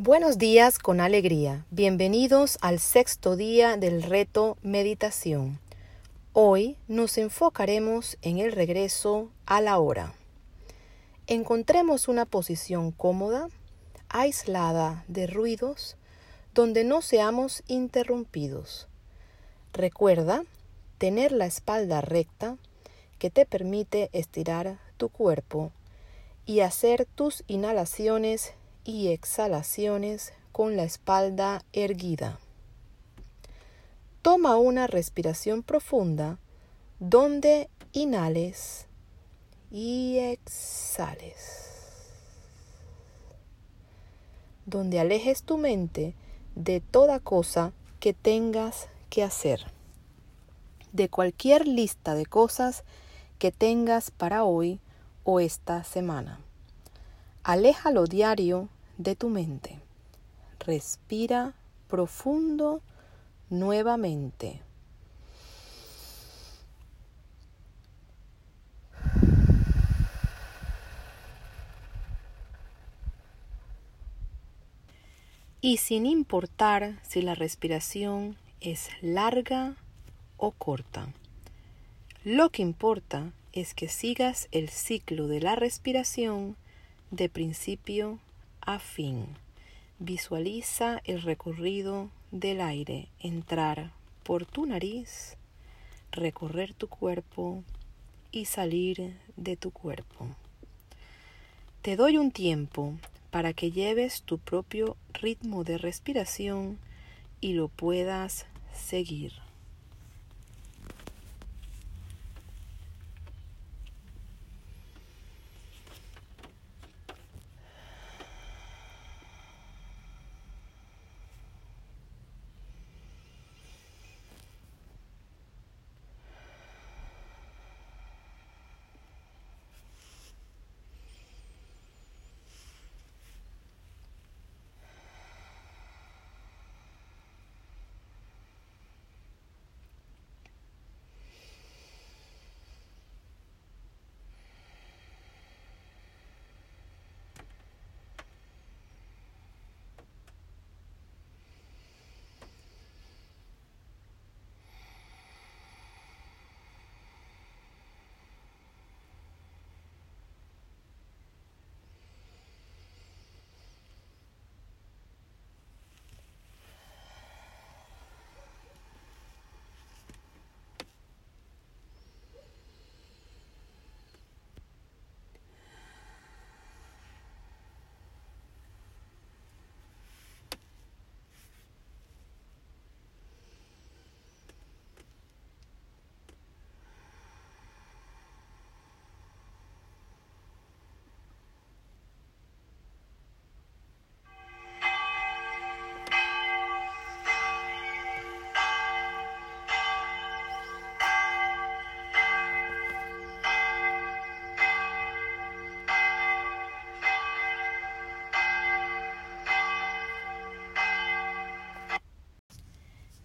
Buenos días con alegría. Bienvenidos al sexto día del reto meditación. Hoy nos enfocaremos en el regreso a la hora. Encontremos una posición cómoda, aislada de ruidos, donde no seamos interrumpidos. Recuerda tener la espalda recta que te permite estirar tu cuerpo y hacer tus inhalaciones y exhalaciones con la espalda erguida. Toma una respiración profunda donde inhales y exhales. Donde alejes tu mente de toda cosa que tengas que hacer. De cualquier lista de cosas que tengas para hoy o esta semana. Aléjalo diario de tu mente. Respira profundo nuevamente. Y sin importar si la respiración es larga o corta, lo que importa es que sigas el ciclo de la respiración de principio a fin. Visualiza el recorrido del aire entrar por tu nariz, recorrer tu cuerpo y salir de tu cuerpo. Te doy un tiempo para que lleves tu propio ritmo de respiración y lo puedas seguir.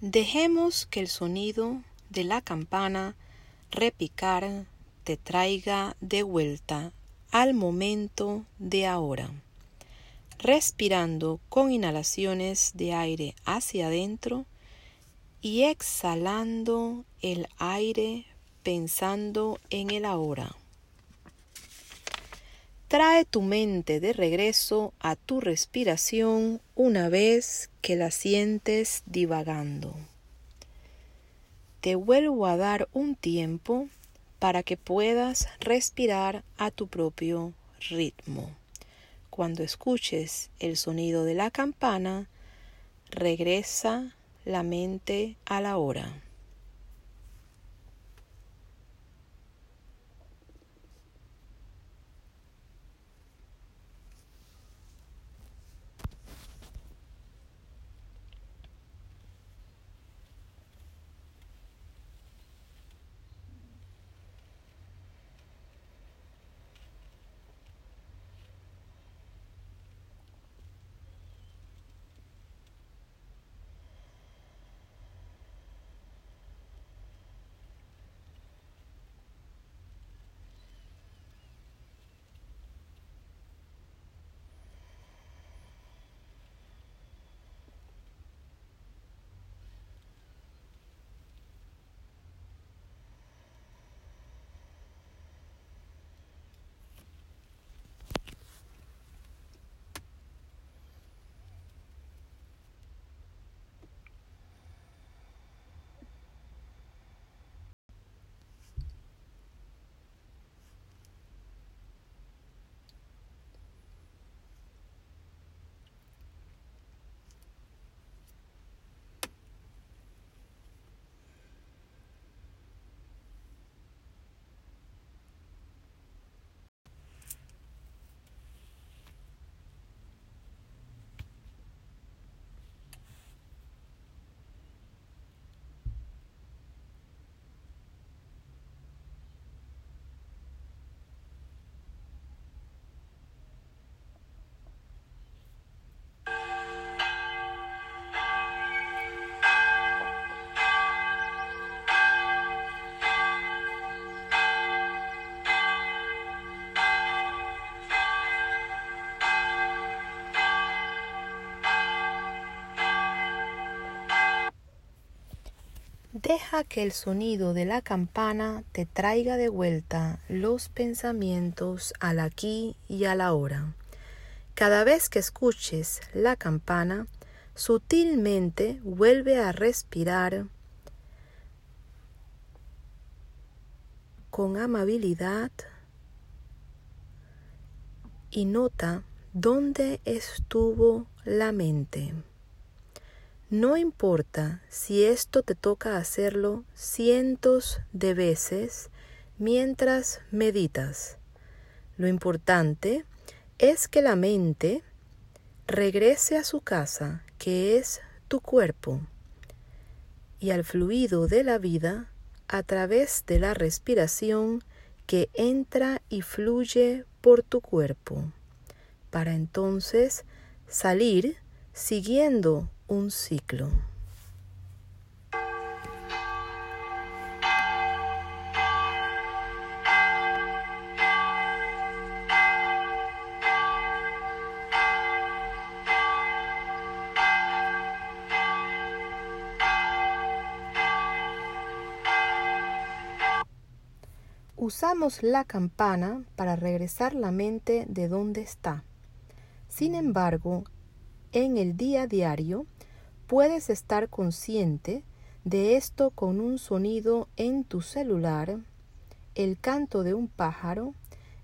Dejemos que el sonido de la campana repicar te traiga de vuelta al momento de ahora, respirando con inhalaciones de aire hacia adentro y exhalando el aire pensando en el ahora. Trae tu mente de regreso a tu respiración una vez que la sientes divagando. Te vuelvo a dar un tiempo para que puedas respirar a tu propio ritmo. Cuando escuches el sonido de la campana, regresa la mente a la hora. Deja que el sonido de la campana te traiga de vuelta los pensamientos al aquí y a la hora. Cada vez que escuches la campana, sutilmente vuelve a respirar con amabilidad y nota dónde estuvo la mente. No importa si esto te toca hacerlo cientos de veces mientras meditas. Lo importante es que la mente regrese a su casa, que es tu cuerpo, y al fluido de la vida a través de la respiración que entra y fluye por tu cuerpo, para entonces salir siguiendo un ciclo. Usamos la campana para regresar la mente de donde está. Sin embargo, en el día diario puedes estar consciente de esto con un sonido en tu celular, el canto de un pájaro,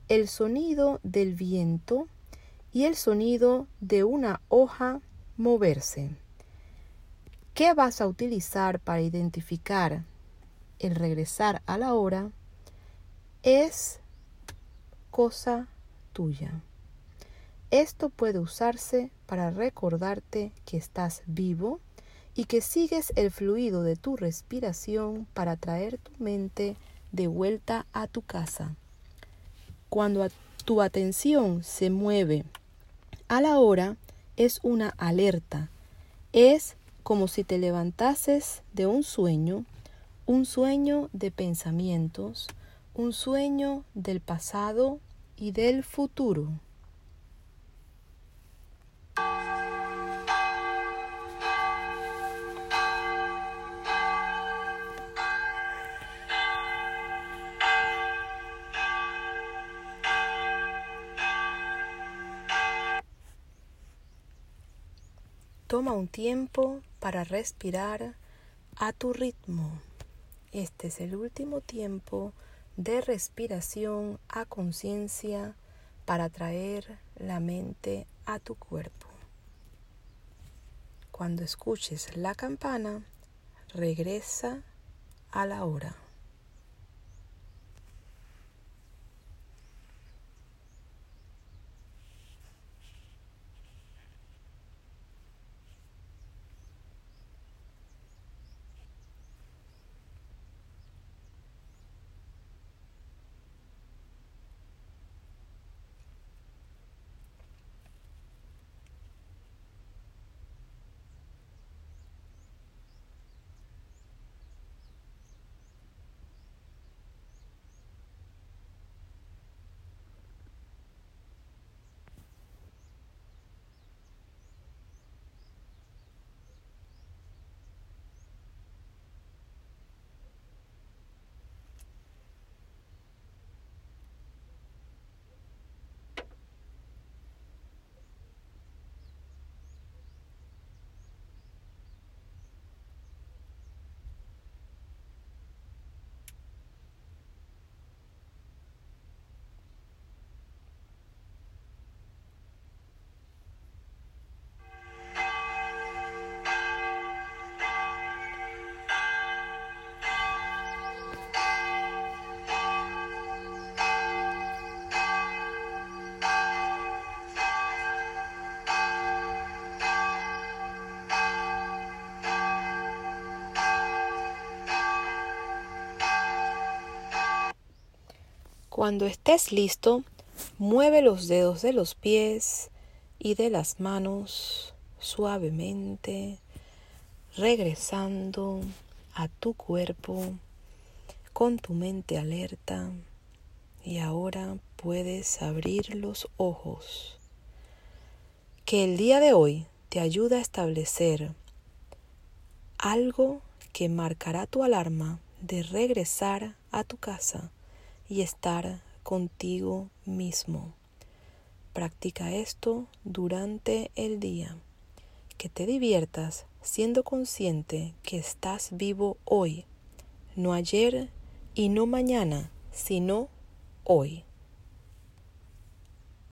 el sonido del viento y el sonido de una hoja moverse. ¿Qué vas a utilizar para identificar el regresar a la hora? Es cosa tuya. Esto puede usarse para recordarte que estás vivo y que sigues el fluido de tu respiración para traer tu mente de vuelta a tu casa. Cuando tu atención se mueve a la hora, es una alerta. Es como si te levantases de un sueño, un sueño de pensamientos, un sueño del pasado y del futuro. Toma un tiempo para respirar a tu ritmo. Este es el último tiempo de respiración a conciencia para traer la mente a tu cuerpo. Cuando escuches la campana, regresa a la hora. Cuando estés listo, mueve los dedos de los pies y de las manos suavemente, regresando a tu cuerpo con tu mente alerta y ahora puedes abrir los ojos. Que el día de hoy te ayude a establecer algo que marcará tu alarma de regresar a tu casa y estar contigo mismo. Practica esto durante el día. Que te diviertas siendo consciente que estás vivo hoy, no ayer y no mañana, sino hoy.